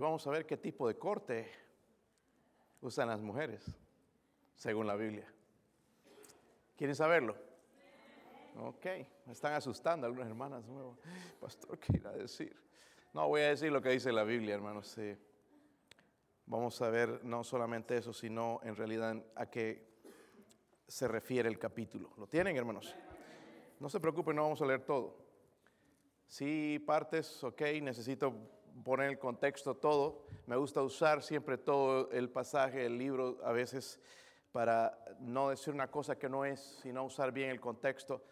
vamos a ver qué tipo de corte usan las mujeres, según la Biblia. ¿Quieren saberlo? Ok, me están asustando algunas hermanas. Pastor, ¿qué irá a decir? No, voy a decir lo que dice la Biblia, hermanos. Vamos a ver no solamente eso, sino en realidad a qué se refiere el capítulo. ¿Lo tienen, hermanos? No se preocupen, no vamos a leer todo. Si partes, ok, necesito poner el contexto todo. Me gusta usar siempre todo el pasaje, el libro, a veces para no decir una cosa que no es, sino usar bien el contexto.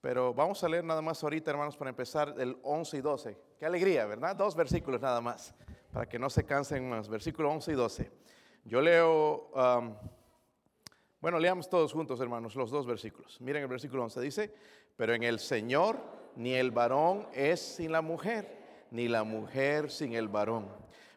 Pero vamos a leer nada más ahorita, hermanos, para empezar el 11 y 12. Qué alegría, ¿verdad? Dos versículos nada más, para que no se cansen más. Versículo 11 y 12. Yo leo, um, bueno, leamos todos juntos, hermanos, los dos versículos. Miren el versículo 11, dice, pero en el Señor ni el varón es sin la mujer ni la mujer sin el varón.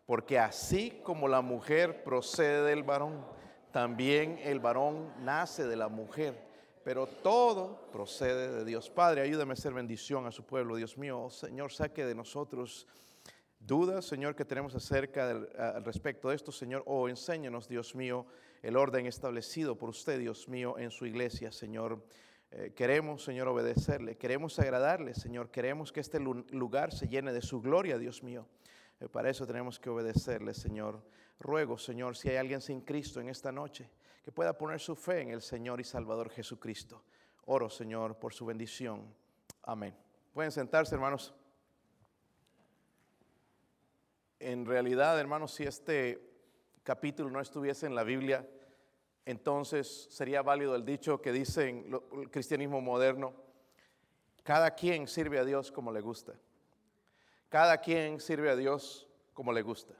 Porque así como la mujer procede del varón, también el varón nace de la mujer. Pero todo procede de Dios. Padre, ayúdame a hacer bendición a su pueblo, Dios mío. Oh, Señor, saque de nosotros dudas, Señor, que tenemos acerca del, al respecto de esto, Señor. O oh, enséñanos, Dios mío, el orden establecido por usted, Dios mío, en su iglesia, Señor. Eh, queremos, Señor, obedecerle, queremos agradarle, Señor, queremos que este lugar se llene de su gloria, Dios mío. Eh, para eso tenemos que obedecerle, Señor. Ruego, Señor, si hay alguien sin Cristo en esta noche, que pueda poner su fe en el Señor y Salvador Jesucristo. Oro, Señor, por su bendición. Amén. Pueden sentarse, hermanos. En realidad, hermanos, si este capítulo no estuviese en la Biblia, entonces sería válido el dicho que dice el cristianismo moderno, cada quien sirve a Dios como le gusta. Cada quien sirve a Dios como le gusta.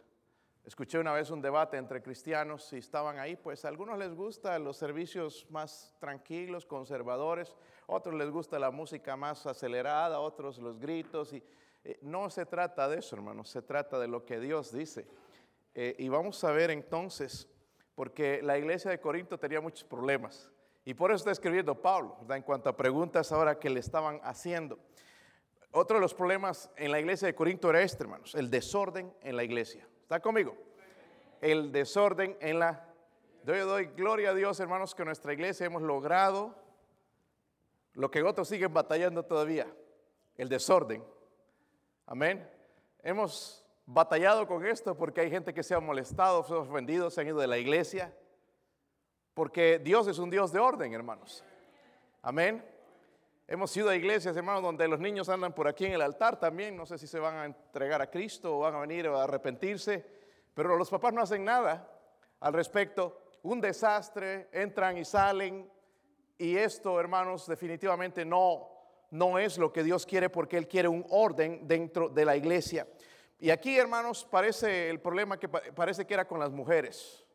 Escuché una vez un debate entre cristianos y estaban ahí, pues a algunos les gustan los servicios más tranquilos, conservadores, otros les gusta la música más acelerada, otros los gritos. Y eh, no se trata de eso, hermanos, se trata de lo que Dios dice. Eh, y vamos a ver entonces porque la iglesia de Corinto tenía muchos problemas. Y por eso está escribiendo Pablo, ¿verdad? en cuanto a preguntas ahora que le estaban haciendo. Otro de los problemas en la iglesia de Corinto era este, hermanos, el desorden en la iglesia. ¿Está conmigo? El desorden en la... Yo doy gloria a Dios, hermanos, que nuestra iglesia hemos logrado lo que otros siguen batallando todavía, el desorden. Amén. Hemos batallado con esto porque hay gente que se ha molestado, se ha ofendido, se han ido de la iglesia. Porque Dios es un Dios de orden, hermanos. Amén. Hemos ido a iglesias, hermanos, donde los niños andan por aquí en el altar también. No sé si se van a entregar a Cristo o van a venir a arrepentirse. Pero los papás no hacen nada al respecto. Un desastre, entran y salen. Y esto, hermanos, definitivamente no, no es lo que Dios quiere porque Él quiere un orden dentro de la iglesia. Y aquí, hermanos, parece el problema que parece que era con las mujeres.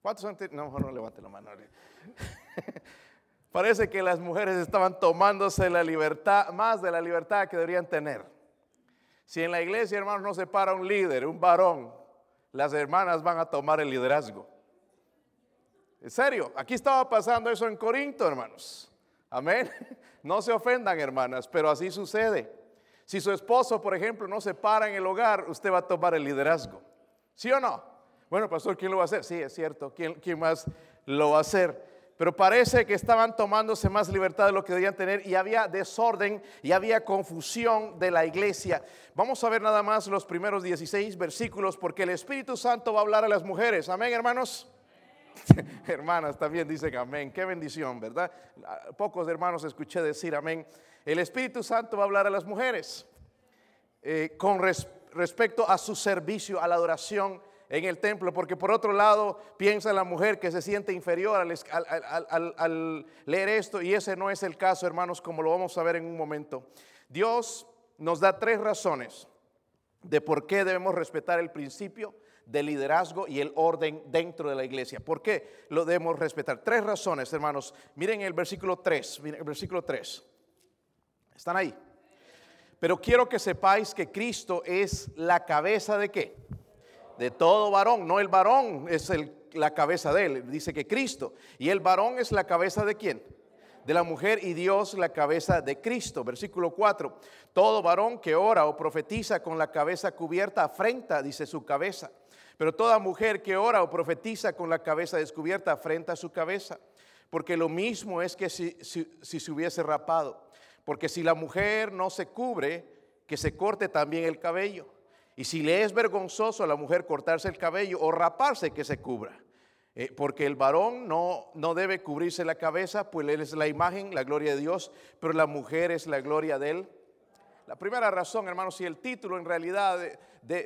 ¿Cuántos antes? No, mejor no levante la mano. parece que las mujeres estaban tomándose la libertad, más de la libertad que deberían tener. Si en la iglesia, hermanos, no se para un líder, un varón, las hermanas van a tomar el liderazgo. En serio, aquí estaba pasando eso en Corinto, hermanos. Amén. No se ofendan, hermanas, pero así sucede. Si su esposo, por ejemplo, no se para en el hogar, usted va a tomar el liderazgo. ¿Sí o no? Bueno, pastor, ¿quién lo va a hacer? Sí, es cierto. ¿Quién, quién más lo va a hacer? Pero parece que estaban tomándose más libertad de lo que debían tener y había desorden y había confusión de la iglesia. Vamos a ver nada más los primeros 16 versículos porque el Espíritu Santo va a hablar a las mujeres. Amén, hermanos. Hermanas también dicen amén. Qué bendición, ¿verdad? Pocos hermanos escuché decir amén. El Espíritu Santo va a hablar a las mujeres eh, con respecto a su servicio, a la adoración en el templo, porque por otro lado piensa la mujer que se siente inferior al, al, leer esto y ese no es el caso, hermanos, como lo vamos a ver en un momento. Dios nos da tres razones de por qué debemos respetar el principio de liderazgo y el orden dentro de la iglesia. ¿Por qué lo debemos respetar? Tres razones, hermanos. Miren el versículo 3, miren el versículo 3. ¿Están ahí? Pero quiero que sepáis que Cristo es la cabeza de qué? De todo varón. No el varón es la cabeza de él. Dice que Cristo. Y el varón es la cabeza de quién? de la mujer y Dios la cabeza de Cristo. Versículo 4. Todo varón que ora o profetiza con la cabeza cubierta afrenta, dice su cabeza. Pero toda mujer que ora o profetiza con la cabeza descubierta afrenta su cabeza. Porque lo mismo es que si, si se hubiese rapado. Porque si la mujer no se cubre, que se corte también el cabello. Y si le es vergonzoso a la mujer cortarse el cabello o raparse, que se cubra. Eh, porque el varón no, no debe cubrirse la cabeza, pues él es la imagen, la gloria de Dios, pero la mujer es la gloria de él. La primera razón, hermanos, si el título en realidad de,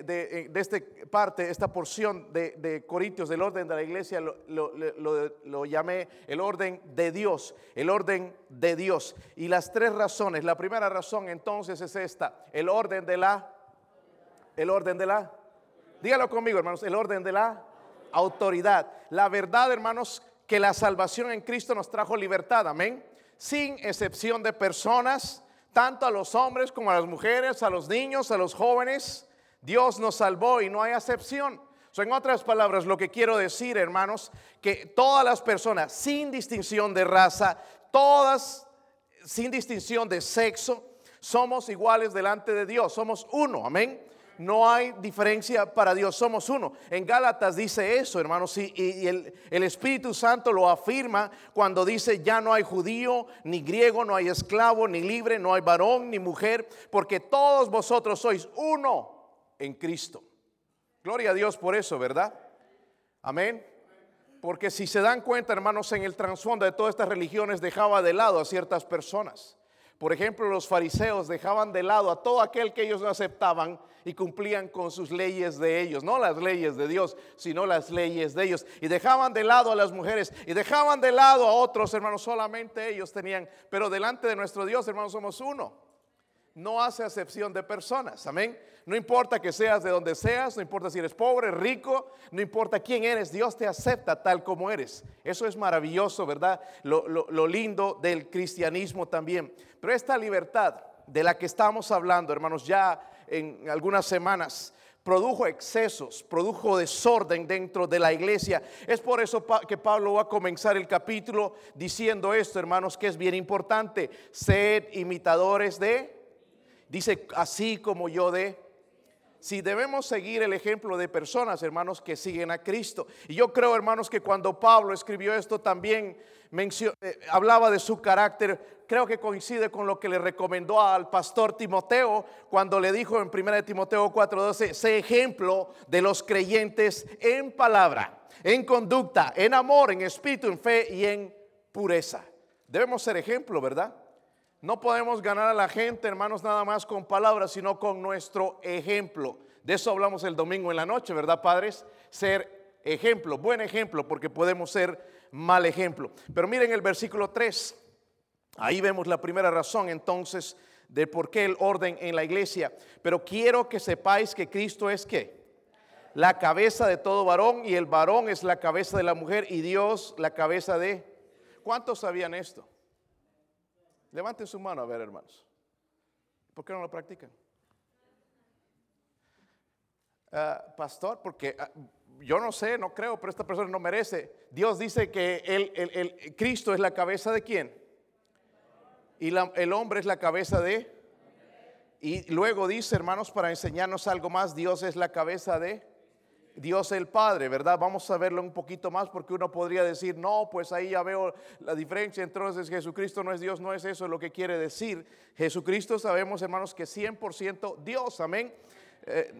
de, eh, esta parte, esta porción de, Corintios del orden de la iglesia, lo, lo, llamé el orden de Dios, el orden de Dios. Y las tres razones, la primera razón entonces es esta, el orden de la, el orden de la, dígalo conmigo hermanos, el orden de la autoridad. La verdad, hermanos, que la salvación en Cristo nos trajo libertad, amén. Sin excepción de personas, tanto a los hombres como a las mujeres, a los niños, a los jóvenes. Dios nos salvó y no hay excepción. en otras palabras, lo que quiero decir, hermanos, que todas las personas, sin distinción de raza, todas sin distinción de sexo, somos iguales delante de Dios, somos uno, amén no hay diferencia para Dios, somos uno. En Gálatas dice eso, hermanos, y, el, el, Espíritu Santo lo afirma cuando dice, ya no hay judío, ni griego, no hay esclavo, ni libre, no hay varón, ni mujer, porque todos vosotros sois uno en Cristo. Gloria a Dios por eso, ¿verdad? Amén. Porque si se dan cuenta, hermanos, en el trasfondo de todas estas religiones dejaba de lado a ciertas personas. Por ejemplo, los fariseos dejaban de lado a todo aquel que ellos no aceptaban y cumplían con sus leyes de ellos, no las leyes de Dios, sino las leyes de ellos. Y dejaban de lado a las mujeres y dejaban de lado a otros, hermanos, solamente ellos tenían. Pero delante de nuestro Dios, hermanos, somos uno. No hace acepción de personas, amén. No importa que seas de donde seas, no importa si eres pobre, rico, no importa quién eres, Dios te acepta tal como eres. Eso es maravilloso, ¿verdad? Lo, lindo del cristianismo también. Pero esta libertad de la que estamos hablando, hermanos, ya en algunas semanas, produjo excesos, produjo desorden dentro de la iglesia. Es por eso que Pablo va a comenzar el capítulo diciendo esto, hermanos, que es bien importante. Sed imitadores de, dice, así como yo de si debemos seguir el ejemplo de personas, hermanos, que siguen a Cristo. Y yo creo, hermanos, que cuando Pablo escribió esto también eh, hablaba de su carácter. Creo que coincide con lo que le recomendó al pastor Timoteo cuando le dijo en 1 Timoteo 4:12, sé ejemplo de los creyentes en palabra, en conducta, en amor, en espíritu, en fe y en pureza. Debemos ser ejemplo, ¿verdad? No podemos ganar a la gente, hermanos, nada más con palabras, sino con nuestro ejemplo. De eso hablamos el domingo en la noche, ¿verdad, padres? Ser ejemplo, buen ejemplo, porque podemos ser mal ejemplo. Pero miren el versículo 3. Ahí vemos la primera razón entonces de por qué el orden en la iglesia. Pero quiero que sepáis que Cristo es qué? La cabeza de todo varón y el varón es la cabeza de la mujer y Dios la cabeza de... ¿Cuántos sabían esto? Levanten su mano a ver, hermanos. ¿Por qué no lo practican? Ah, pastor, porque ah, yo no sé, no creo, pero esta persona no merece. Dios dice que el, el, Cristo es la cabeza de quién? Y el hombre es la cabeza de... Y luego dice, hermanos, para enseñarnos algo más, Dios es la cabeza de... Dios el Padre, ¿verdad? Vamos a verlo un poquito más porque uno podría decir, no, pues ahí ya veo la diferencia, entonces Jesucristo no es Dios, no es eso lo que quiere decir. Jesucristo sabemos, hermanos, que 100% Dios, amén. Eh,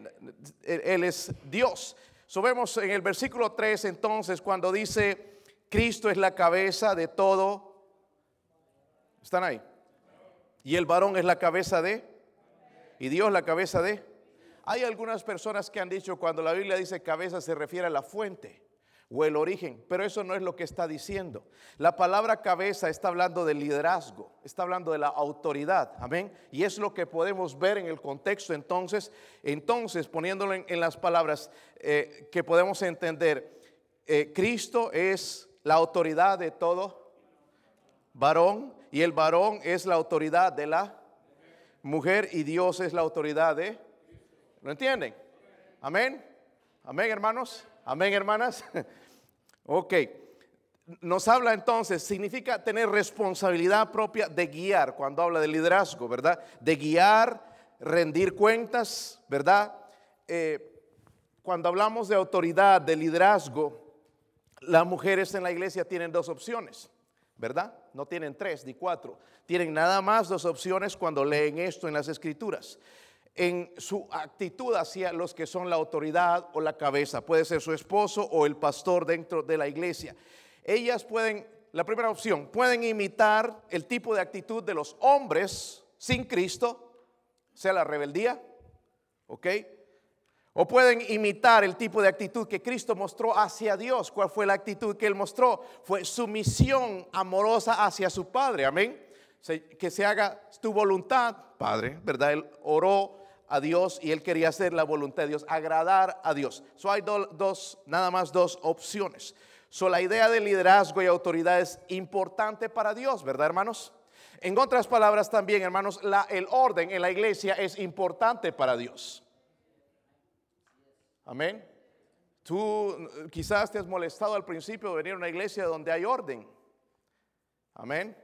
él es Dios. So vemos en el versículo 3 entonces cuando dice, Cristo es la cabeza de todo. ¿Están ahí? Y el varón es la cabeza de, y Dios la cabeza de. Hay algunas personas que han dicho cuando la Biblia dice cabeza se refiere a la fuente o el origen, pero eso no es lo que está diciendo. La palabra cabeza está hablando del liderazgo, está hablando de la autoridad, amén. Y es lo que podemos ver en el contexto entonces, entonces poniéndolo en, las palabras eh, que podemos entender, eh, Cristo es la autoridad de todo varón y el varón es la autoridad de la mujer y Dios es la autoridad de ¿Lo entienden? Amén. Amén, hermanos. Amén, hermanas. ok. nos habla entonces, significa tener responsabilidad propia de guiar, cuando habla de liderazgo, ¿verdad? De guiar, rendir cuentas, ¿verdad? Eh, cuando hablamos de autoridad, de liderazgo, las mujeres en la iglesia tienen dos opciones, ¿verdad? No tienen tres ni cuatro, tienen nada más dos opciones cuando leen esto en las escrituras en su actitud hacia los que son la autoridad o la cabeza. Puede ser su esposo o el pastor dentro de la iglesia. Ellas pueden, la primera opción, pueden imitar el tipo de actitud de los hombres sin Cristo, sea la rebeldía, ¿ok? O pueden imitar el tipo de actitud que Cristo mostró hacia Dios. ¿Cuál fue la actitud que Él mostró? Fue sumisión amorosa hacia su Padre. Amén. Que se haga tu voluntad, Padre, ¿verdad? Él oró a Dios y él quería hacer la voluntad de Dios, agradar a Dios. So hay dos, nada más dos opciones. So la idea de liderazgo y autoridad es importante para Dios, ¿verdad, hermanos? En otras palabras también, hermanos, la, el orden en la iglesia es importante para Dios. Amén. Tú quizás te has molestado al principio de venir a una iglesia donde hay orden. Amén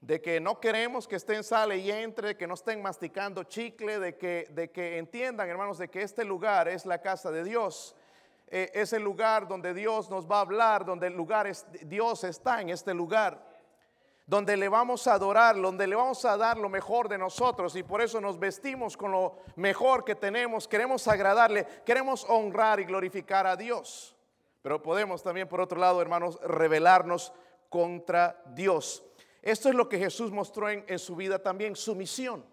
de que no queremos que estén sale y entre, que no estén masticando chicle, de que, de que entiendan, hermanos, de que este lugar es la casa de Dios. Eh, es el lugar donde Dios nos va a hablar, donde el lugar es, Dios está en este lugar, donde le vamos a adorar, donde le vamos a dar lo mejor de nosotros y por eso nos vestimos con lo mejor que tenemos, queremos agradarle, queremos honrar y glorificar a Dios. Pero podemos también, por otro lado, hermanos, rebelarnos contra Dios. Esto es lo que Jesús mostró en, su vida también, su misión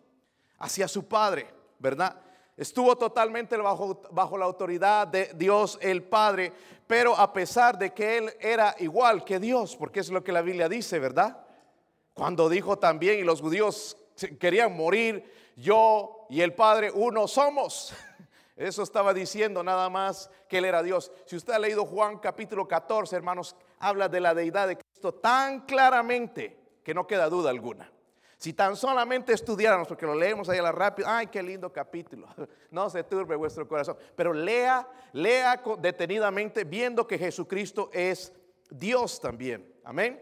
hacia su Padre, ¿verdad? Estuvo totalmente bajo, bajo, la autoridad de Dios el Padre, pero a pesar de que Él era igual que Dios, porque es lo que la Biblia dice, ¿verdad? Cuando dijo también, y los judíos querían morir, yo y el Padre uno somos. Eso estaba diciendo nada más que Él era Dios. Si usted ha leído Juan capítulo 14, hermanos, habla de la deidad de Cristo tan claramente que no queda duda alguna. Si tan solamente estudiáramos, porque lo leemos ahí a la rápida, ay, qué lindo capítulo, no se turbe vuestro corazón, pero lea, lea detenidamente viendo que Jesucristo es Dios también. Amén.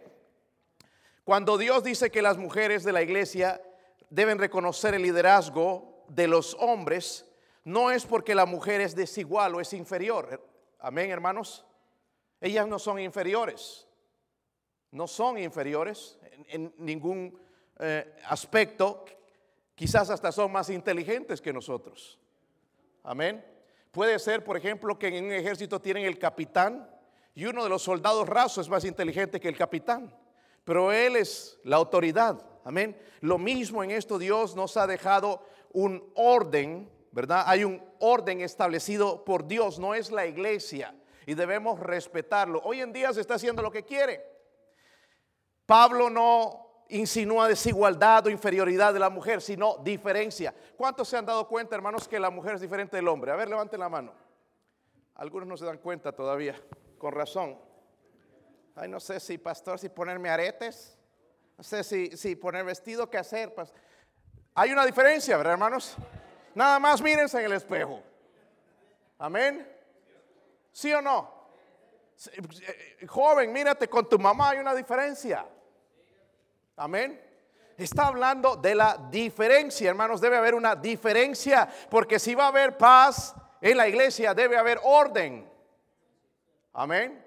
Cuando Dios dice que las mujeres de la iglesia deben reconocer el liderazgo de los hombres, no es porque la mujer es desigual o es inferior. Amén, hermanos. Ellas no son inferiores. No son inferiores en, ningún eh, aspecto, quizás hasta son más inteligentes que nosotros. Amén. Puede ser, por ejemplo, que en un ejército tienen el capitán y uno de los soldados rasos es más inteligente que el capitán, pero él es la autoridad. Amén. Lo mismo en esto Dios nos ha dejado un orden, ¿verdad? Hay un orden establecido por Dios, no es la iglesia y debemos respetarlo. Hoy en día se está haciendo lo que quiere. Pablo no insinúa desigualdad o inferioridad de la mujer, sino diferencia. ¿Cuántos se han dado cuenta, hermanos, que la mujer es diferente del hombre? A ver, levanten la mano. Algunos no se dan cuenta todavía, con razón. Ay, no sé si, pastor, si ponerme aretes, no sé si, si poner vestido, qué hacer. Hay una diferencia, ¿verdad, hermanos? Nada más mírense en el espejo. Amén. ¿Sí o no? Eh, joven, mírate con tu mamá, hay una diferencia. Amén. Está hablando de la diferencia, hermanos. Debe haber una diferencia, porque si va a haber paz en la iglesia, debe haber orden. Amén.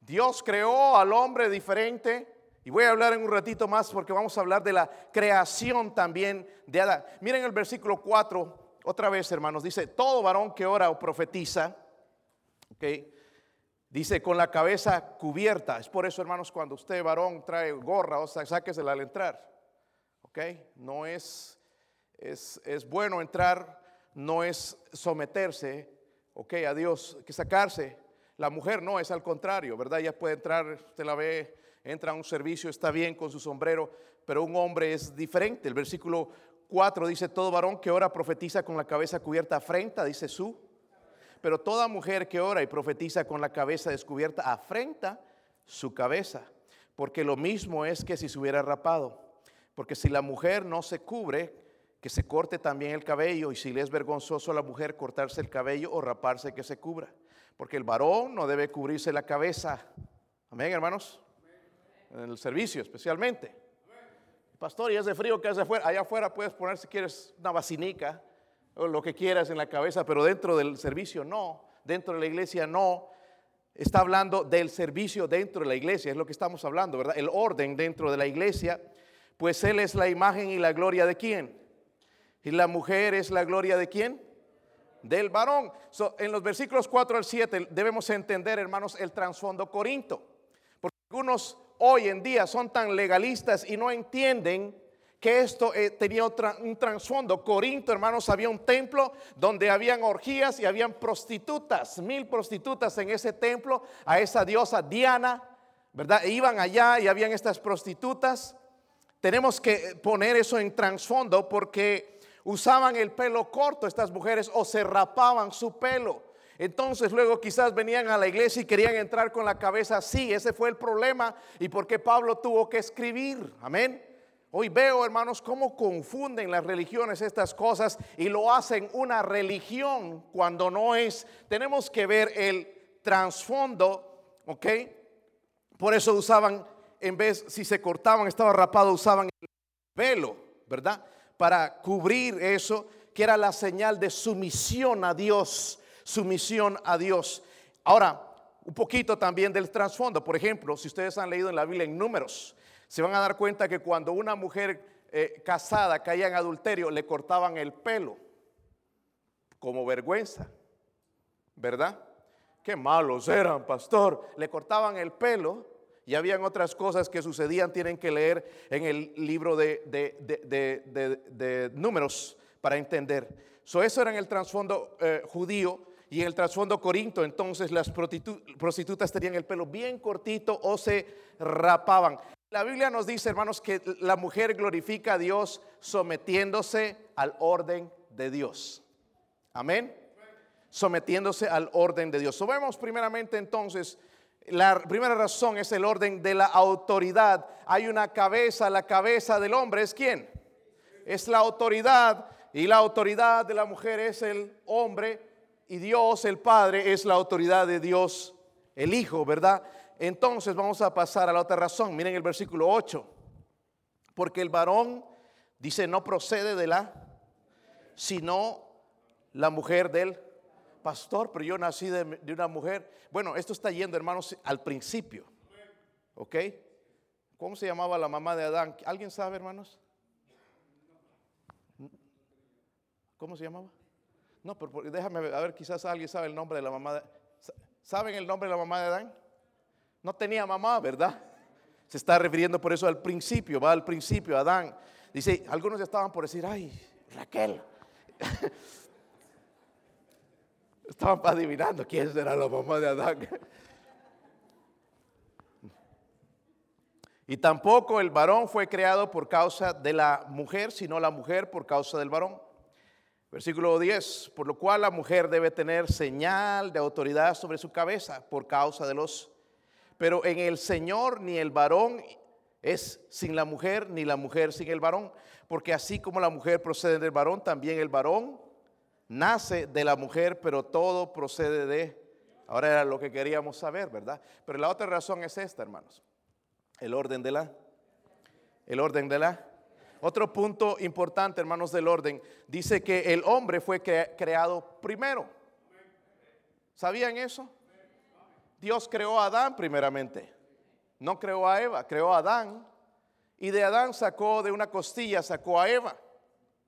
Dios creó al hombre diferente. Y voy a hablar en un ratito más porque vamos a hablar de la creación también de Adán. Miren el versículo 4, otra vez hermanos, dice, todo varón que ora o profetiza, ok, Dice con la cabeza cubierta. Es por eso, hermanos, cuando usted, varón, trae gorra, o sea, sáquesela al entrar. ¿Ok? No es, es, es bueno entrar, no es someterse, ¿ok? A Dios, que sacarse. La mujer no, es al contrario, ¿verdad? Ella puede entrar, usted la ve, entra a un servicio, está bien con su sombrero, pero un hombre es diferente. El versículo 4 dice, todo varón que ora profetiza con la cabeza cubierta afrenta, dice su pero toda mujer que ora y profetiza con la cabeza descubierta afrenta su cabeza, porque lo mismo es que si se hubiera rapado. Porque si la mujer no se cubre, que se corte también el cabello, y si le es vergonzoso a la mujer cortarse el cabello o raparse, que se cubra. Porque el varón no debe cubrirse la cabeza. Amén, hermanos. En el servicio especialmente. Pastor, y hace frío que hace afuera. Allá afuera puedes poner si quieres una vacinica lo que quieras en la cabeza, pero dentro del servicio no. Dentro de la iglesia no. Está hablando del servicio dentro de la iglesia, es lo que estamos hablando, ¿verdad? El orden dentro de la iglesia, pues Él es la imagen y la gloria de quién. Y la mujer es la gloria de quién? Del varón. en los versículos 4 al 7 debemos entender, hermanos, el trasfondo corinto. Porque algunos hoy en día son tan legalistas y no entienden que esto eh, tenía un trasfondo. Corinto, hermanos, había un templo donde habían orgías y habían prostitutas, mil prostitutas en ese templo, a esa diosa Diana, ¿verdad? E iban allá y habían estas prostitutas. Tenemos que poner eso en trasfondo porque usaban el pelo corto estas mujeres o se rapaban su pelo. Entonces luego quizás venían a la iglesia y querían entrar con la cabeza así. Ese fue el problema y por qué Pablo tuvo que escribir. Amén. Hoy veo, hermanos, cómo confunden las religiones estas cosas y lo hacen una religión cuando no es. Tenemos que ver el trasfondo, ¿ok? Por eso usaban, en vez, si se cortaban, estaba rapado, usaban el velo, ¿verdad? Para cubrir eso, que era la señal de sumisión a Dios sumisión a Dios. Ahora, un poquito también del trasfondo. Por ejemplo, si ustedes han leído en la Biblia en números, se van a dar cuenta que cuando una mujer eh, casada caía en adulterio, le cortaban el pelo como vergüenza, ¿verdad? Qué malos eran, pastor. Le cortaban el pelo y habían otras cosas que sucedían, tienen que leer en el libro de, de, números para entender. So, eso era en el trasfondo eh, judío y en el trasfondo corinto, entonces las prostitutas tenían el pelo bien cortito o se rapaban. La Biblia nos dice, hermanos, que la mujer glorifica a Dios sometiéndose al orden de Dios. Amén. Sometiéndose al orden de Dios. Vemos primeramente entonces, la primera razón es el orden de la autoridad. Hay una cabeza, la cabeza del hombre es quién? Es la autoridad y la autoridad de la mujer es el hombre y Dios el Padre es la autoridad de Dios el Hijo, ¿verdad? Entonces vamos a pasar a la otra razón. Miren el versículo 8. Porque el varón dice no procede de la, sino la mujer del pastor, pero yo nací de, una mujer. Bueno, esto está yendo, hermanos, al principio. ¿Ok? ¿Cómo se llamaba la mamá de Adán? ¿Alguien sabe, hermanos? ¿Cómo se llamaba? No, pero déjame a ver, quizás alguien sabe el nombre de la mamá. De, ¿Saben el nombre de la mamá de Adán? No tenía mamá, ¿verdad? Se está refiriendo por eso al principio, va al principio, Adán. Dice, algunos estaban por decir, ay, Raquel. estaban adivinando quién será la mamá de Adán. y tampoco el varón fue creado por causa de la mujer, sino la mujer por causa del varón. Versículo 10, por lo cual la mujer debe tener señal de autoridad sobre su cabeza por causa de los... Pero en el Señor ni el varón es sin la mujer, ni la mujer sin el varón, porque así como la mujer procede del varón, también el varón nace de la mujer, pero todo procede de... Ahora era lo que queríamos saber, ¿verdad? Pero la otra razón es esta, hermanos. El orden de la... El orden de la otro punto importante, hermanos del orden, dice que el hombre fue creado primero. ¿Sabían eso? Dios creó a Adán primeramente. No creó a Eva, creó a Adán. Y de Adán sacó de una costilla, sacó a Eva.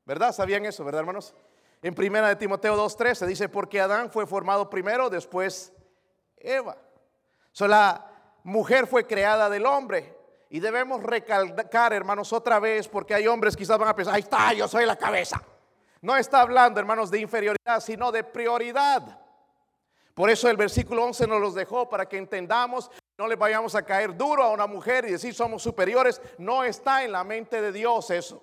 ¿Verdad? ¿Sabían eso, verdad, hermanos? En primera de Timoteo 2.13 dice, porque Adán fue formado primero, después Eva. So, la mujer fue creada del hombre. Y debemos recalcar, hermanos, otra vez, porque hay hombres quizás van a pensar, ahí está, yo soy la cabeza. No está hablando, hermanos, de inferioridad, sino de prioridad. Por eso el versículo 11 nos los dejó para que entendamos, no le vayamos a caer duro a una mujer y decir somos superiores. No está en la mente de Dios eso.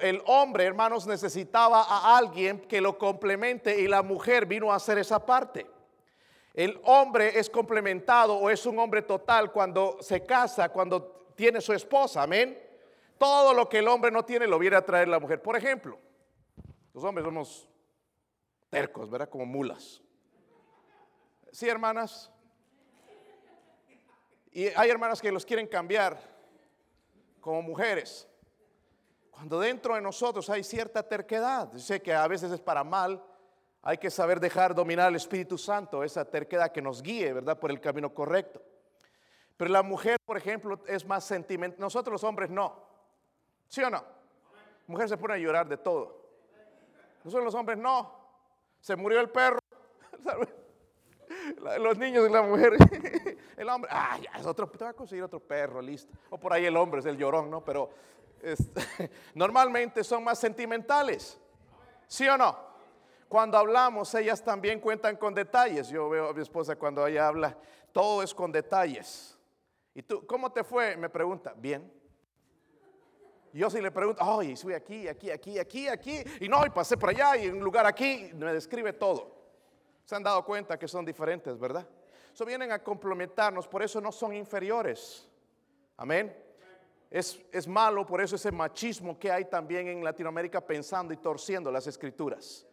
el hombre, hermanos, necesitaba a alguien que lo complemente y la mujer vino a hacer esa parte. El hombre es complementado o es un hombre total cuando se casa, cuando tiene su esposa, amén. Todo lo que el hombre no tiene lo viene a traer la mujer. Por ejemplo, los hombres somos tercos, ¿verdad? Como mulas. Sí, hermanas. Y hay hermanas que los quieren cambiar como mujeres. Cuando dentro de nosotros hay cierta terquedad, sé que a veces es para mal, hay que saber dejar dominar al Espíritu Santo, esa terquedad que nos guíe, ¿verdad?, por el camino correcto. Pero la mujer, por ejemplo, es más sentimental. Nosotros los hombres no. ¿Sí o no? Mujer se pone a llorar de todo. Nosotros los hombres no. Se murió el perro. Los niños y la mujer. El hombre, ah, es otro, te va a conseguir otro perro, listo. O por ahí el hombre es el llorón, ¿no? Pero normalmente son más sentimentales. ¿Sí o no? Cuando hablamos, ellas también cuentan con detalles. Yo veo a mi esposa cuando ella habla, todo es con detalles. ¿Y tú, cómo te fue? Me pregunta, bien. Yo si le pregunto, ay, fui aquí, aquí, aquí, aquí, aquí, y no, y pasé por allá, y en un lugar aquí, me describe todo. Se han dado cuenta que son diferentes, ¿verdad? Eso vienen a complementarnos, por eso no son inferiores. Amén. Es, es, malo, por eso ese machismo que hay también en Latinoamérica pensando y torciendo las escrituras.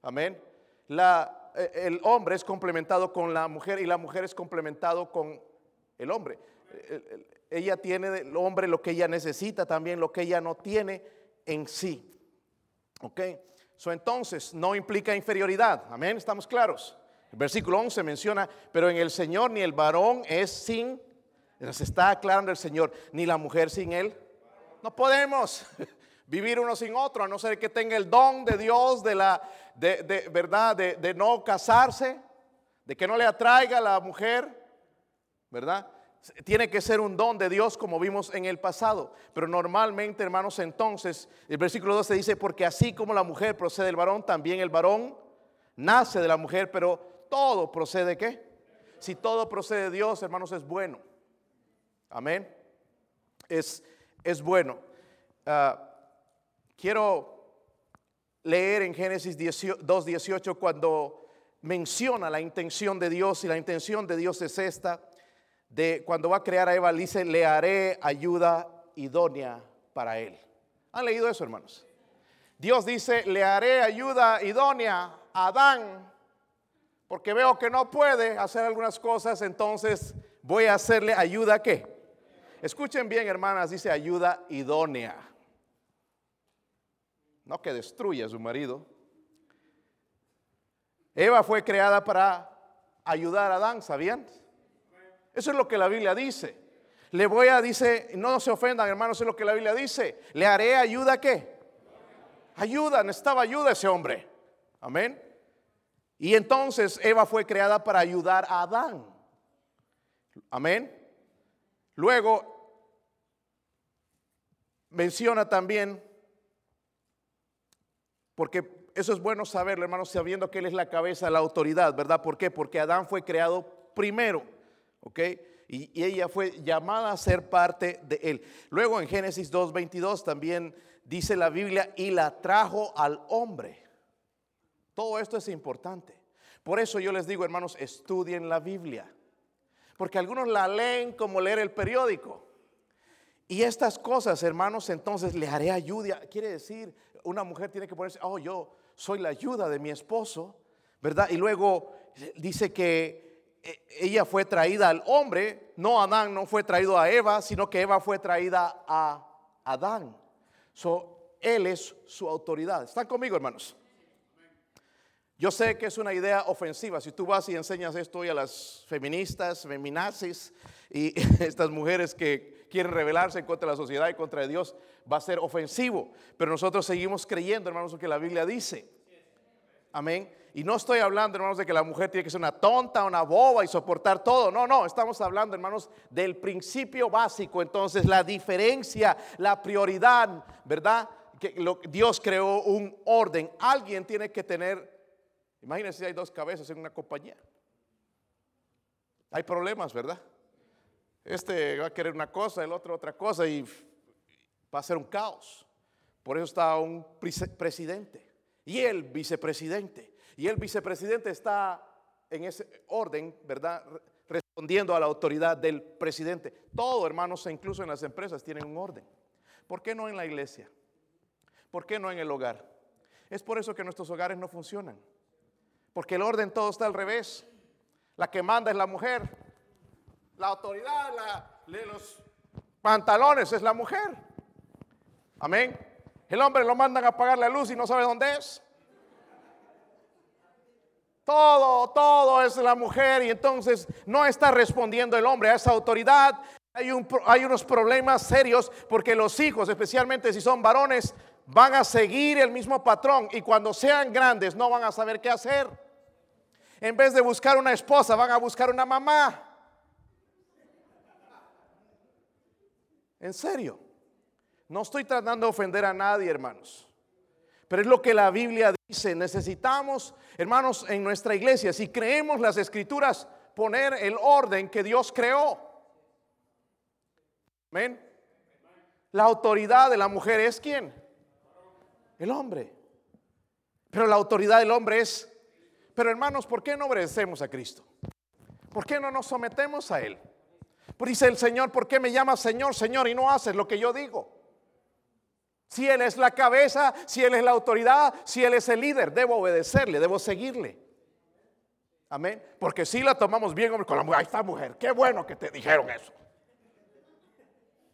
Amén. Eh, el hombre es complementado con la mujer y la mujer es complementado con el hombre. Ella tiene del hombre lo que ella necesita, también lo que ella no tiene en sí. ¿Ok? So, entonces, no implica inferioridad. Amén, estamos claros. El versículo 11 menciona, pero en el Señor ni el varón es sin, se está aclarando el Señor, ni la mujer sin él. No podemos vivir uno sin otro, a no ser que tenga el don de Dios, de la, de, verdad, de, de no casarse, de que no le atraiga la mujer, ¿verdad? Tiene que ser un don de Dios como vimos en el pasado. Pero normalmente, hermanos, entonces, el versículo 12 dice, porque así como la mujer procede del varón, también el varón nace de la mujer, pero todo procede de qué? Si todo procede de Dios, hermanos, es bueno. Amén. Es, es bueno. Ah, quiero leer en Génesis 2.18 cuando menciona la intención de Dios y la intención de Dios es esta de cuando va a crear a Eva, dice, le haré ayuda idónea para él. ¿Han leído eso, hermanos? Dios dice, le haré ayuda idónea a Adán, porque veo que no puede hacer algunas cosas, entonces voy a hacerle ayuda qué? Escuchen bien, hermanas, dice ayuda idónea. No que destruya a su marido. Eva fue creada para ayudar a Adán, ¿sabían? Eso es lo que la Biblia dice. Le voy a, dice, no se ofendan hermanos, es lo que la Biblia dice. Le haré ayuda qué? Ayuda, necesitaba ayuda ese hombre. Amén. Y entonces Eva fue creada para ayudar a Adán. Amén. Luego menciona también, porque eso es bueno saberlo, hermanos, sabiendo que Él es la cabeza, la autoridad, ¿verdad? ¿Por qué? Porque Adán fue creado primero. ¿Ok? Y, ella fue llamada a ser parte de él. Luego en Génesis 2.22 también dice la Biblia, y la trajo al hombre. Todo esto es importante. Por eso yo les digo, hermanos, estudien la Biblia. Porque algunos la leen como leer el periódico. Y estas cosas, hermanos, entonces le haré ayuda. Quiere decir, una mujer tiene que ponerse, oh, yo soy la ayuda de mi esposo, ¿verdad? Y luego dice que ella fue traída al hombre, no Adán no fue traído a Eva, sino que Eva fue traída a Adán. So, él es su autoridad. ¿Están conmigo, hermanos? Yo sé que es una idea ofensiva. Si tú vas y enseñas esto hoy a las feministas, feminazis y estas mujeres que quieren rebelarse contra la sociedad y contra Dios, va a ser ofensivo. Pero nosotros seguimos creyendo, hermanos, lo que la Biblia dice. Amén. Y no estoy hablando, hermanos, de que la mujer tiene que ser una tonta, una boba y soportar todo. No, no, estamos hablando, hermanos, del principio básico. Entonces, la diferencia, la prioridad, ¿verdad? Que Dios creó un orden. Alguien tiene que tener, imagínense si hay dos cabezas en una compañía. Hay problemas, ¿verdad? Este va a querer una cosa, el otro otra cosa y va a ser un caos. Por eso está un presidente y el vicepresidente. Y el vicepresidente está en ese orden, ¿verdad? Respondiendo a la autoridad del presidente. Todo, hermanos, e incluso en las empresas tienen un orden. ¿Por qué no en la iglesia? ¿Por qué no en el hogar? Es por eso que nuestros hogares no funcionan. Porque el orden todo está al revés. La que manda es la mujer. La autoridad de los pantalones es la mujer. Amén. El hombre lo mandan a apagar la luz y no sabe dónde es. Todo, todo es la mujer y entonces no está respondiendo el hombre a esa autoridad. Hay, hay unos problemas serios porque los hijos, especialmente si son varones, van a seguir el mismo patrón y cuando sean grandes no van a saber qué hacer. En vez de buscar una esposa, van a buscar una mamá. En serio. No estoy tratando de ofender a nadie, hermanos. Pero es lo que la Biblia dice. Necesitamos, hermanos, en nuestra iglesia, si creemos las escrituras, poner el orden que Dios creó. Amén. La autoridad de la mujer es quién? El hombre. Pero la autoridad del hombre es... Pero hermanos, ¿por qué no obedecemos a Cristo? ¿Por qué no nos sometemos a Él? Pues dice el Señor, ¿por qué me llamas Señor, Señor y no haces lo que yo digo? Si Él es la cabeza, si Él es la autoridad, si Él es el líder, debo obedecerle, debo seguirle. Amén. Porque si la tomamos bien con la mujer, ahí está mujer, qué bueno que te dijeron eso.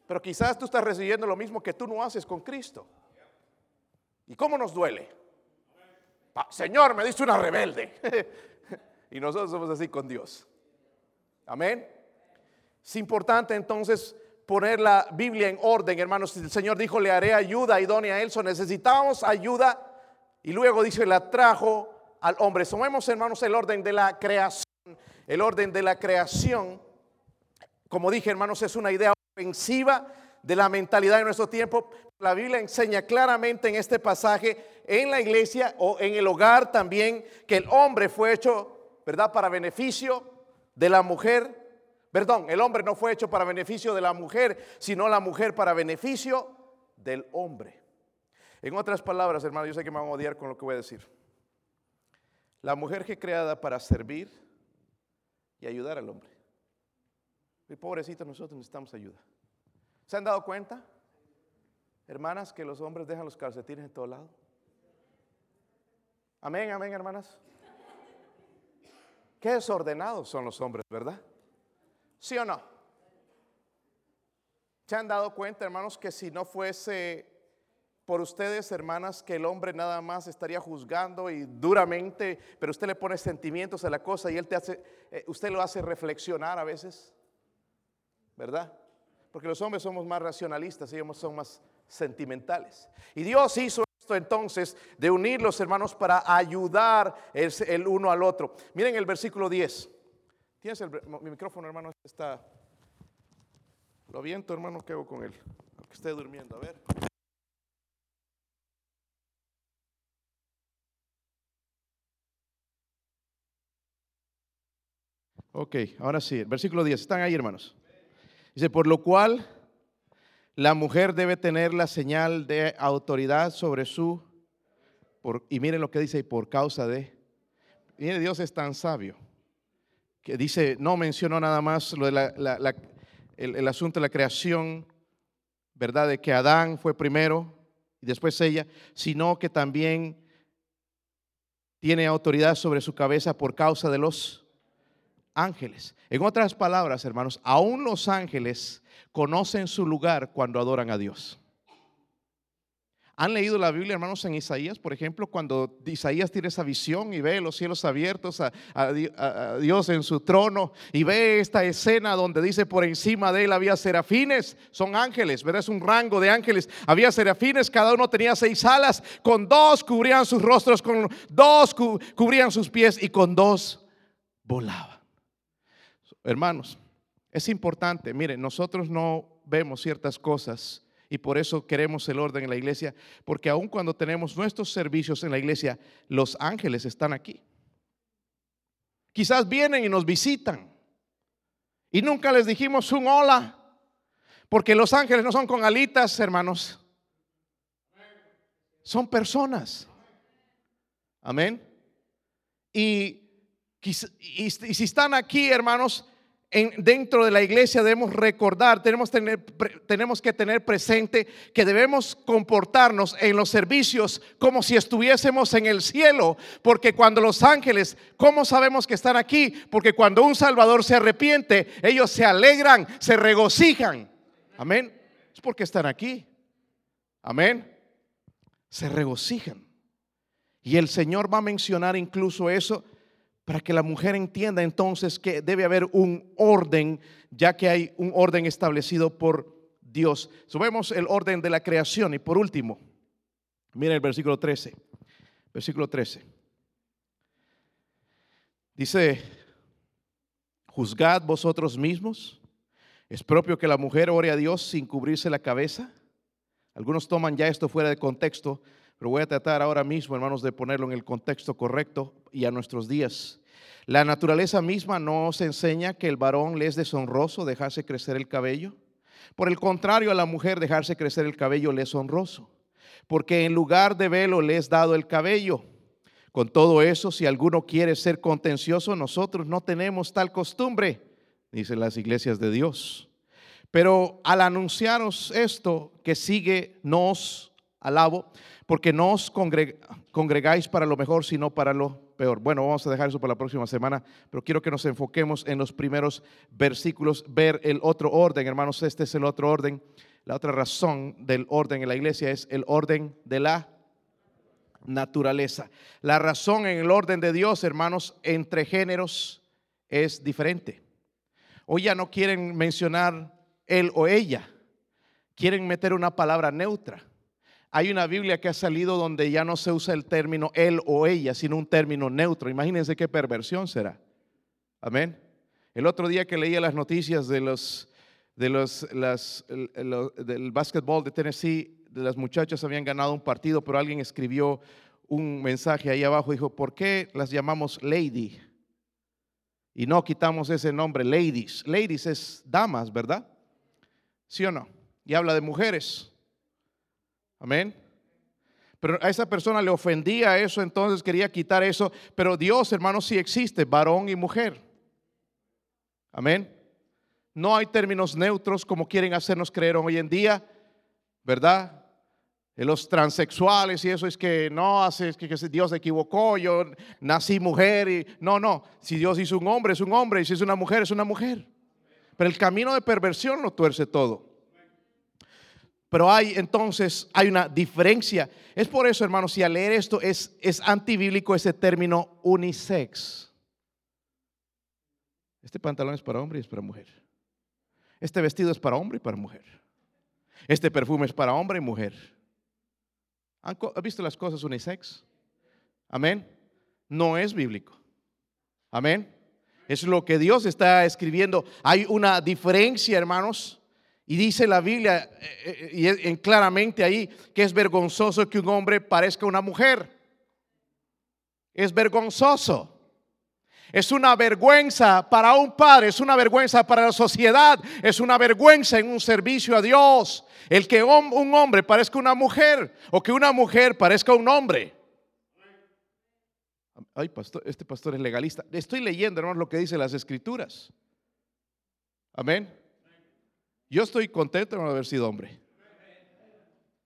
Pero quizás tú estás recibiendo lo mismo que tú no haces con Cristo. ¿Y cómo nos duele? Señor, me dice una rebelde. y nosotros somos así con Dios. Amén. Es importante entonces poner la Biblia en orden, hermanos. El Señor dijo, le haré ayuda idónea a Elson. Necesitamos ayuda. Y luego dice, la trajo al hombre. Somos, hermanos, el orden de la creación. El orden de la creación, como dije, hermanos, es una idea ofensiva de la mentalidad de nuestro tiempo. La Biblia enseña claramente en este pasaje, en la iglesia o en el hogar también, que el hombre fue hecho, ¿verdad?, para beneficio de la mujer Perdón, el hombre no fue hecho para beneficio de la mujer, sino la mujer para beneficio del hombre. En otras palabras, hermano, yo sé que me van a odiar con lo que voy a decir. La mujer fue creada para servir y ayudar al hombre. Y pobrecito, nosotros necesitamos ayuda. ¿Se han dado cuenta, hermanas, que los hombres dejan los calcetines en todo lado? Amén, amén, hermanas. Qué desordenados son los hombres, ¿verdad? ¿Sí o no? ¿Se han dado cuenta, hermanos, que si no fuese por ustedes, hermanas, que el hombre nada más estaría juzgando y duramente, pero usted le pone sentimientos a la cosa y él te hace, eh, usted lo hace reflexionar a veces, ¿verdad? Porque los hombres somos más racionalistas ellos son más sentimentales. Y Dios hizo esto entonces de unir los hermanos para ayudar el uno al otro. Miren el versículo 10. ¿Tienes el, mi micrófono, hermano? Está. Lo aviento, hermano, ¿qué hago con él? Aunque esté durmiendo, a ver. Ok, ahora sí, versículo 10. ¿Están ahí, hermanos? Dice, por lo cual la mujer debe tener la señal de autoridad sobre su... Por, y miren lo que dice, y por causa de... Mire, Dios es tan sabio que dice, no mencionó nada más lo de el, asunto de la creación, ¿verdad? De que Adán fue primero y después ella, sino que también tiene autoridad sobre su cabeza por causa de los ángeles. En otras palabras, hermanos, aún los ángeles conocen su lugar cuando adoran a Dios. ¿Han leído la Biblia, hermanos, en Isaías? Por ejemplo, cuando Isaías tiene esa visión y ve los cielos abiertos a, Dios en su trono y ve esta escena donde dice por encima de él había serafines, son ángeles, ¿verdad? Es un rango de ángeles. Había serafines, cada uno tenía seis alas, con dos cubrían sus rostros, con dos cubrían sus pies y con dos volaban. Hermanos, es importante, miren, nosotros no vemos ciertas cosas y por eso queremos el orden en la iglesia, porque aun cuando tenemos nuestros servicios en la iglesia, los ángeles están aquí. Quizás vienen y nos visitan y nunca les dijimos un hola, porque los ángeles no son con alitas, hermanos. Son personas. Amén. Y, y, y si están aquí, hermanos, dentro de la iglesia debemos recordar, tenemos, tenemos que tener presente que debemos comportarnos en los servicios como si estuviésemos en el cielo, porque cuando los ángeles, ¿cómo sabemos que están aquí? Porque cuando un Salvador se arrepiente, ellos se alegran, se regocijan. Amén. Es porque están aquí. Amén. Se regocijan. Y el Señor va a mencionar incluso eso para que la mujer entienda entonces que debe haber un orden, ya que hay un orden establecido por Dios. Subemos el orden de la creación y por último, mira el versículo 13. Versículo 13. Dice, juzgad vosotros mismos. ¿Es propio que la mujer ore a Dios sin cubrirse la cabeza? Algunos toman ya esto fuera de contexto, pero voy a tratar ahora mismo, hermanos, de ponerlo en el contexto correcto y a nuestros días. La naturaleza misma nos enseña que el varón le es deshonroso dejarse crecer el cabello. Por el contrario, a la mujer dejarse crecer el cabello le es honroso, porque en lugar de velo le es dado el cabello. Con todo eso, si alguno quiere ser contencioso, nosotros no tenemos tal costumbre, dicen las iglesias de Dios. Pero al anunciaros esto que sigue, nos alabo, porque no os congregáis para lo mejor, sino para lo peor. Bueno, vamos a dejar eso para la próxima semana, pero quiero que nos enfoquemos en los primeros versículos, ver el otro orden, hermanos, este es el otro orden. La otra razón del orden en la iglesia es el orden de la naturaleza. La razón en el orden de Dios, hermanos, entre géneros es diferente. Hoy ya no quieren mencionar él o ella, quieren meter una palabra neutra. Hay una Biblia que ha salido donde ya no se usa el término él o ella, sino un término neutro. Imagínense qué perversión será. Amén. El otro día que leía las noticias de los, de del básquetbol de Tennessee, las muchachas habían ganado un partido, pero alguien escribió un mensaje ahí abajo, dijo, ¿por qué las llamamos lady? Y no quitamos ese nombre, ladies. Ladies es damas, ¿verdad? ¿Sí o no? Y habla de mujeres. Amén. Pero a esa persona le ofendía eso, entonces quería quitar eso. Pero Dios, hermanos, sí existe, varón y mujer. Amén. No hay términos neutros como quieren hacernos creer hoy en día, ¿verdad? los transexuales y eso es que no, que, que Dios se equivocó, yo nací mujer y no, no, si Dios hizo un hombre es un hombre y si es una mujer es una mujer. Pero el camino de perversión lo tuerce todo. Pero hay entonces, hay una diferencia. Es por eso, hermanos, si al leer esto es, es antibíblico ese término unisex. Este pantalón es para hombre y es para mujer. Este vestido es para hombre y para mujer. Este perfume es para hombre y mujer. ¿Han visto las cosas unisex? Amén. No es bíblico. Amén. Es lo que Dios está escribiendo. Hay una diferencia, hermanos y dice la Biblia, eh, eh, y claramente ahí, que es vergonzoso que un hombre parezca una mujer. Es vergonzoso. Es una vergüenza para un padre, es una vergüenza para la sociedad, es una vergüenza en un servicio a Dios. El que un hombre parezca una mujer o que una mujer parezca un hombre. Ay, pastor, este pastor es legalista. Estoy leyendo, hermanos, lo que dice las escrituras. Amén. Yo estoy contento de no haber sido hombre.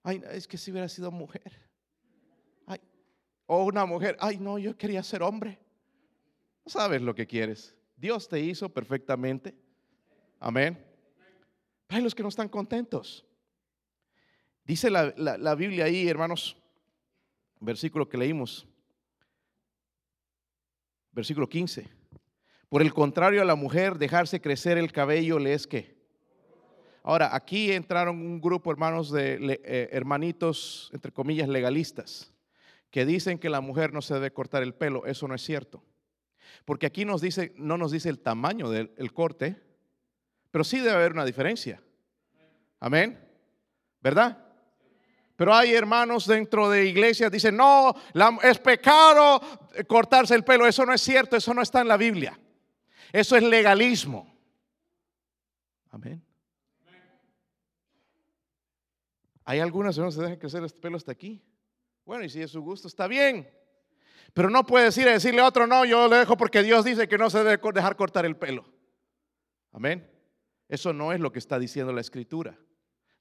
Ay, es que si hubiera sido mujer. Ay, o una mujer. Ay, no, yo quería ser hombre. No sabes lo que quieres. Dios te hizo perfectamente. Amén. hay los que no están contentos. Dice la, la Biblia ahí, hermanos, versículo que leímos. Versículo 15. Por el contrario, a la mujer dejarse crecer el cabello le es que Ahora, aquí entraron un grupo, hermanos, de eh, hermanitos, entre comillas, legalistas, que dicen que la mujer no se debe cortar el pelo. Eso no es cierto. Porque aquí nos dice, no nos dice el tamaño del corte, pero sí debe haber una diferencia. Amén. ¿Verdad? Pero hay hermanos dentro de iglesias dicen, no, es pecado cortarse el pelo. Eso no es cierto, eso no está en la Biblia. Eso es legalismo. Amén. Hay algunas que no se dejan crecer este pelo hasta aquí. Bueno, y si es su gusto, está bien. Pero no puede decir, decirle a otro, no, yo le dejo porque Dios dice que no se debe dejar cortar el pelo. Amén. Eso no es lo que está diciendo la escritura.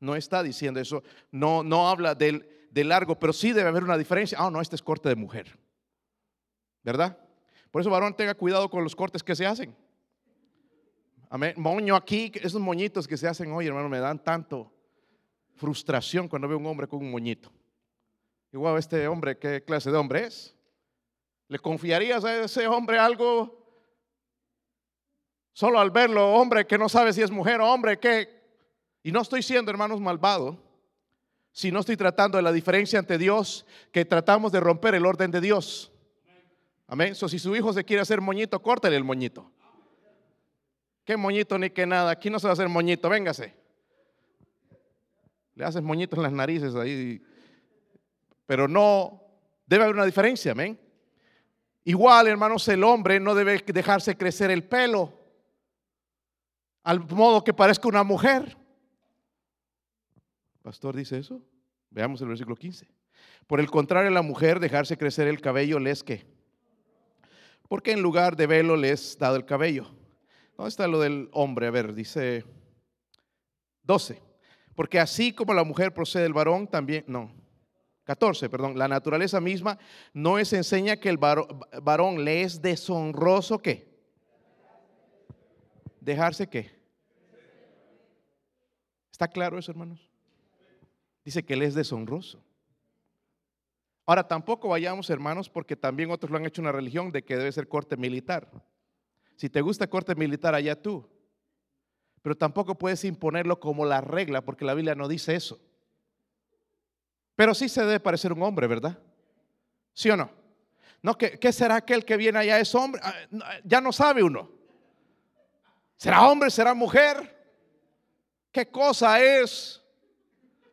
No está diciendo eso. No, no habla del, largo, pero sí debe haber una diferencia. Ah, no, este es corte de mujer. ¿Verdad? Por eso, varón, tenga cuidado con los cortes que se hacen. Amén. Moño aquí, esos moñitos que se hacen hoy, hermano, me dan tanto frustración cuando veo un hombre con un moñito. Igual, este hombre, ¿qué clase de hombre es? ¿Le confiarías a ese hombre algo solo al verlo, hombre que no sabe si es mujer o hombre que... Y no estoy siendo, hermanos, malvado, si no estoy tratando de la diferencia ante Dios, que tratamos de romper el orden de Dios. Amén. So, si su hijo se quiere hacer moñito, córtele el moñito. ¿Qué moñito ni qué nada? Aquí no se va a hacer moñito, véngase. Le haces moñitos en las narices ahí. Pero no, debe haber una diferencia, amén. Igual, hermanos, el hombre no debe dejarse crecer el pelo al modo que parezca una mujer. Pastor dice eso. Veamos el versículo 15. Por el contrario, la mujer dejarse crecer el cabello les que. Porque en lugar de velo les dado el cabello. ¿Dónde está lo del hombre? A ver, dice 12. Porque así como la mujer procede del varón, también, no, 14, perdón, la naturaleza misma no es enseña que el varón, le es deshonroso qué? Dejarse qué? ¿Está claro eso, hermanos? Dice que él es deshonroso. Ahora tampoco vayamos, hermanos, porque también otros lo han hecho una religión de que debe ser corte militar. Si te gusta corte militar, allá tú. Pero tampoco puedes imponerlo como la regla, porque la Biblia no dice eso. Pero sí se debe parecer un hombre, ¿verdad? ¿Sí o no? No, ¿qué, ¿qué, será aquel que viene allá es hombre? Ah, ya no sabe uno. ¿Será hombre? ¿Será mujer? ¿Qué cosa es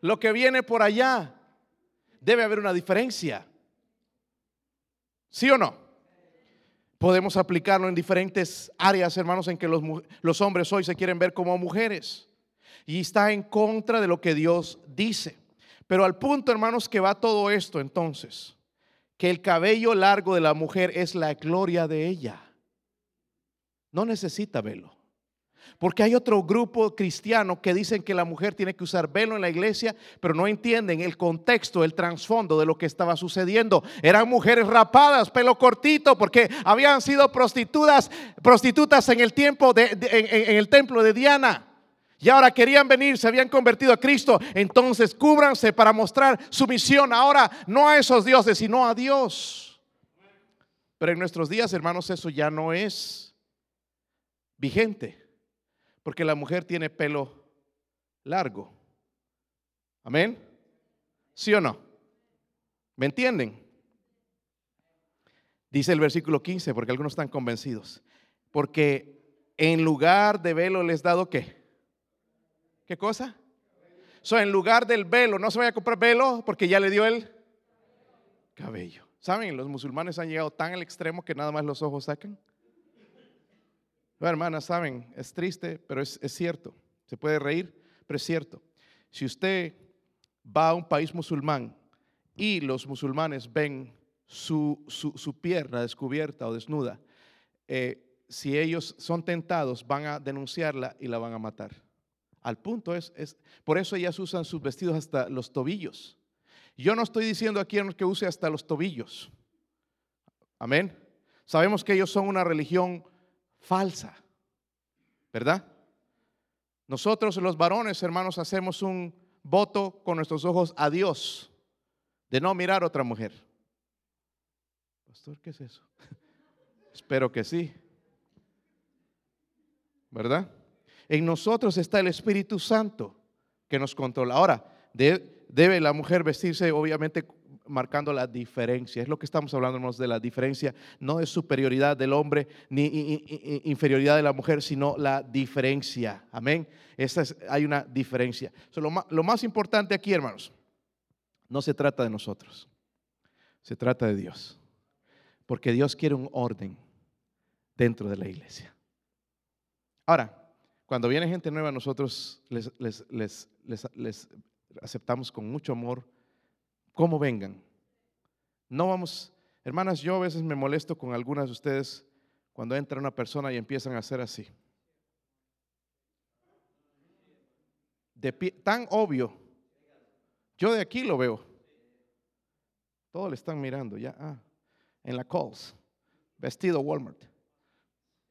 lo que viene por allá? Debe haber una diferencia. ¿Sí o no? Podemos aplicarlo en diferentes áreas, hermanos, en que los, los hombres hoy se quieren ver como mujeres. Y está en contra de lo que Dios dice. Pero al punto, hermanos, que va todo esto entonces, que el cabello largo de la mujer es la gloria de ella. No necesita velo. Porque hay otro grupo cristiano que dicen que la mujer tiene que usar velo en la iglesia, pero no entienden el contexto, el trasfondo de lo que estaba sucediendo. Eran mujeres rapadas, pelo cortito, porque habían sido prostitutas, prostitutas en el tiempo de, en el templo de Diana y ahora querían venir, se habían convertido a Cristo, entonces cúbranse para mostrar su misión ahora no a esos dioses, sino a Dios. Pero en nuestros días, hermanos, eso ya no es vigente, porque la mujer tiene pelo largo. Amén. ¿Sí o no? ¿Me entienden? Dice el versículo 15, porque algunos están convencidos. Porque en lugar de velo les dado qué? ¿Qué cosa? So, en lugar del velo, no se vaya a comprar velo porque ya le dio el cabello. ¿Saben? Los musulmanes han llegado tan al extremo que nada más los ojos sacan. No, hermanas, saben, es triste, pero es, es cierto. Se puede reír, pero es cierto. Si usted va a un país musulmán y los musulmanes ven su, su, pierna descubierta o desnuda, eh, si ellos son tentados, van a denunciarla y la van a matar. Al punto es, es, por eso ellas usan sus vestidos hasta los tobillos. Yo no estoy diciendo aquí que use hasta los tobillos. Amén. Sabemos que ellos son una religión falsa, ¿verdad? Nosotros los varones, hermanos, hacemos un voto con nuestros ojos a Dios de no mirar a otra mujer. Pastor, ¿qué es eso? Espero que sí. ¿Verdad? En nosotros está el Espíritu Santo que nos controla. Ahora, debe la mujer vestirse obviamente marcando la diferencia. Es lo que estamos hablando de la diferencia, no de superioridad del hombre ni inferioridad de la mujer, sino la diferencia. Amén. Esta hay una diferencia. lo más importante aquí, hermanos, no se trata de nosotros, se trata de Dios. Porque Dios quiere un orden dentro de la iglesia. Ahora, cuando viene gente nueva, nosotros les, aceptamos con mucho amor, como vengan. No vamos, hermanas, yo a veces me molesto con algunas de ustedes cuando entra una persona y empiezan a hacer así. de pie, tan obvio. Yo de aquí lo veo. Todos le están mirando ya. Ah, en la Coles, vestido Walmart,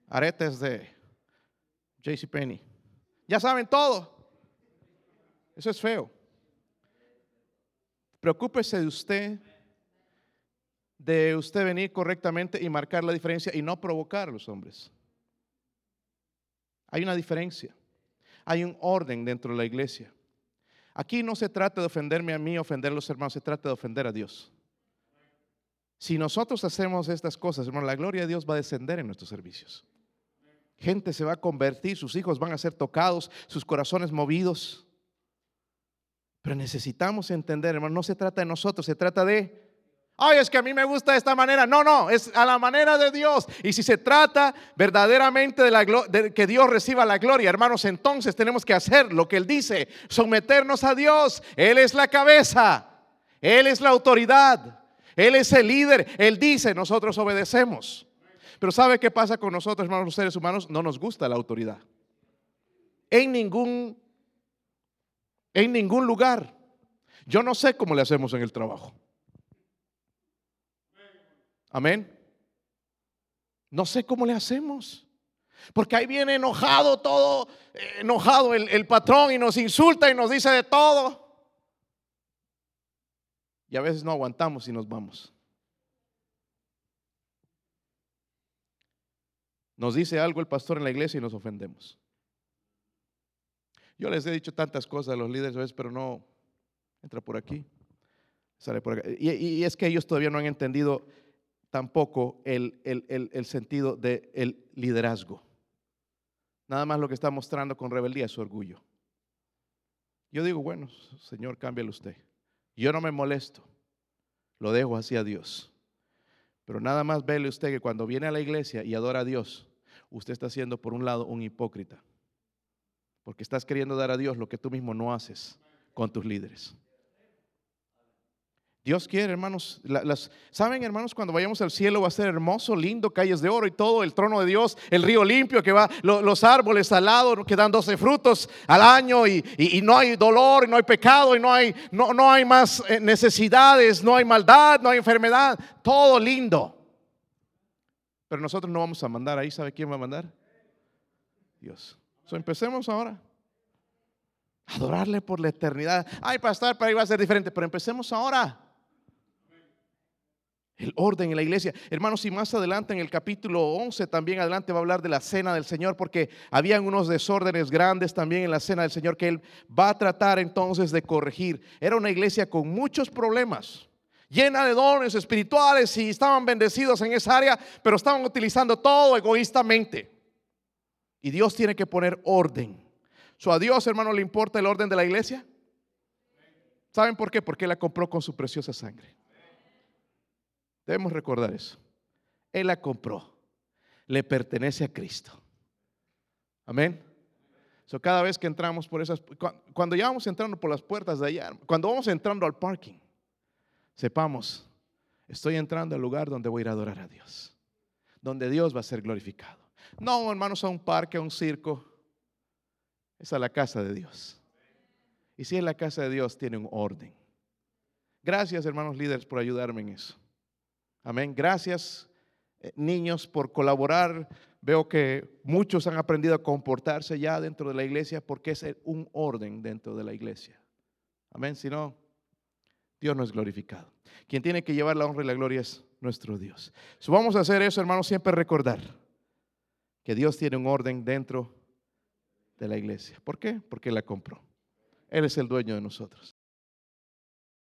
aretes de JCPenney. Ya saben todo. Eso es feo. Preocúpese de usted, de usted venir correctamente y marcar la diferencia y no provocar a los hombres. Hay una diferencia. Hay un orden dentro de la iglesia. Aquí no se trata de ofenderme a mí, ofender a los hermanos, se trata de ofender a Dios. Si nosotros hacemos estas cosas, hermano, la gloria de Dios va a descender en nuestros servicios. Gente se va a convertir, sus hijos van a ser tocados, sus corazones movidos. Pero necesitamos entender, hermano, no se trata de nosotros, se trata de, ay, es que a mí me gusta de esta manera. No, no, es a la manera de Dios. Y si se trata verdaderamente de, la, de que Dios reciba la gloria, hermanos, entonces tenemos que hacer lo que Él dice, someternos a Dios. Él es la cabeza, Él es la autoridad, Él es el líder. Él dice, nosotros obedecemos. Pero ¿sabe qué pasa con nosotros, hermanos, los seres humanos? No nos gusta la autoridad. En ningún, en ningún lugar. Yo no sé cómo le hacemos en el trabajo. Amén. No sé cómo le hacemos. Porque ahí viene enojado todo, eh, enojado el, el patrón y nos insulta y nos dice de todo. Y a veces no aguantamos y nos vamos. Nos dice algo el pastor en la iglesia y nos ofendemos. Yo les he dicho tantas cosas a los líderes, pero no entra por aquí, sale por acá. Y, es que ellos todavía no han entendido tampoco el, el sentido del liderazgo. Nada más lo que está mostrando con rebeldía es su orgullo. Yo digo, bueno, Señor, cámbialo usted. Yo no me molesto, lo dejo así a Dios. Pero nada más vele usted que cuando viene a la iglesia y adora a Dios, usted está siendo por un lado un hipócrita, porque estás queriendo dar a Dios lo que tú mismo no haces con tus líderes. Dios quiere, hermanos, las, saben, hermanos, cuando vayamos al cielo va a ser hermoso, lindo, calles de oro y todo, el trono de Dios, el río limpio que va, los árboles al lado que dan 12 frutos al año y, no hay dolor, y no hay pecado y no hay, no, no hay más eh, necesidades, no hay maldad, no hay enfermedad, todo lindo. Pero nosotros no vamos a mandar ahí. ¿Sabe quién va a mandar? Dios. Empecemos ahora. Adorarle por la eternidad. Ay, pastor, para ahí va a ser diferente. Pero empecemos ahora. El orden en la iglesia. Hermanos, y más adelante en el capítulo 11 también adelante va a hablar de la cena del Señor, porque habían unos desórdenes grandes también en la cena del Señor que Él va a tratar entonces de corregir. Era una iglesia con muchos problemas llena de dones espirituales y estaban bendecidos en esa área, pero estaban utilizando todo egoístamente. Y Dios tiene que poner orden. So, ¿A Dios, hermano, le importa el orden de la iglesia? ¿Saben por qué? Porque Él la compró con su preciosa sangre. Debemos recordar eso. Él la compró. Le pertenece a Cristo. Amén. So, cada vez que entramos por esas, cuando ya vamos entrando por las puertas de allá, cuando vamos entrando al parking, sepamos, estoy entrando al lugar donde voy a ir a adorar a Dios, donde Dios va a ser glorificado. No, hermanos, a un parque, a un circo, es a la casa de Dios. Y si es la casa de Dios, tiene un orden. Gracias, hermanos líderes, por ayudarme en eso. Amén. Gracias, eh, niños, por colaborar. Veo que muchos han aprendido a comportarse ya dentro de la iglesia porque es un orden dentro de la iglesia. Amén. Si no, Dios no es glorificado. Quien tiene que llevar la honra y la gloria es nuestro Dios. Si vamos a hacer eso, hermanos, siempre recordar que Dios tiene un orden dentro de la iglesia. ¿Por qué? Porque la compró. Él es el dueño de nosotros.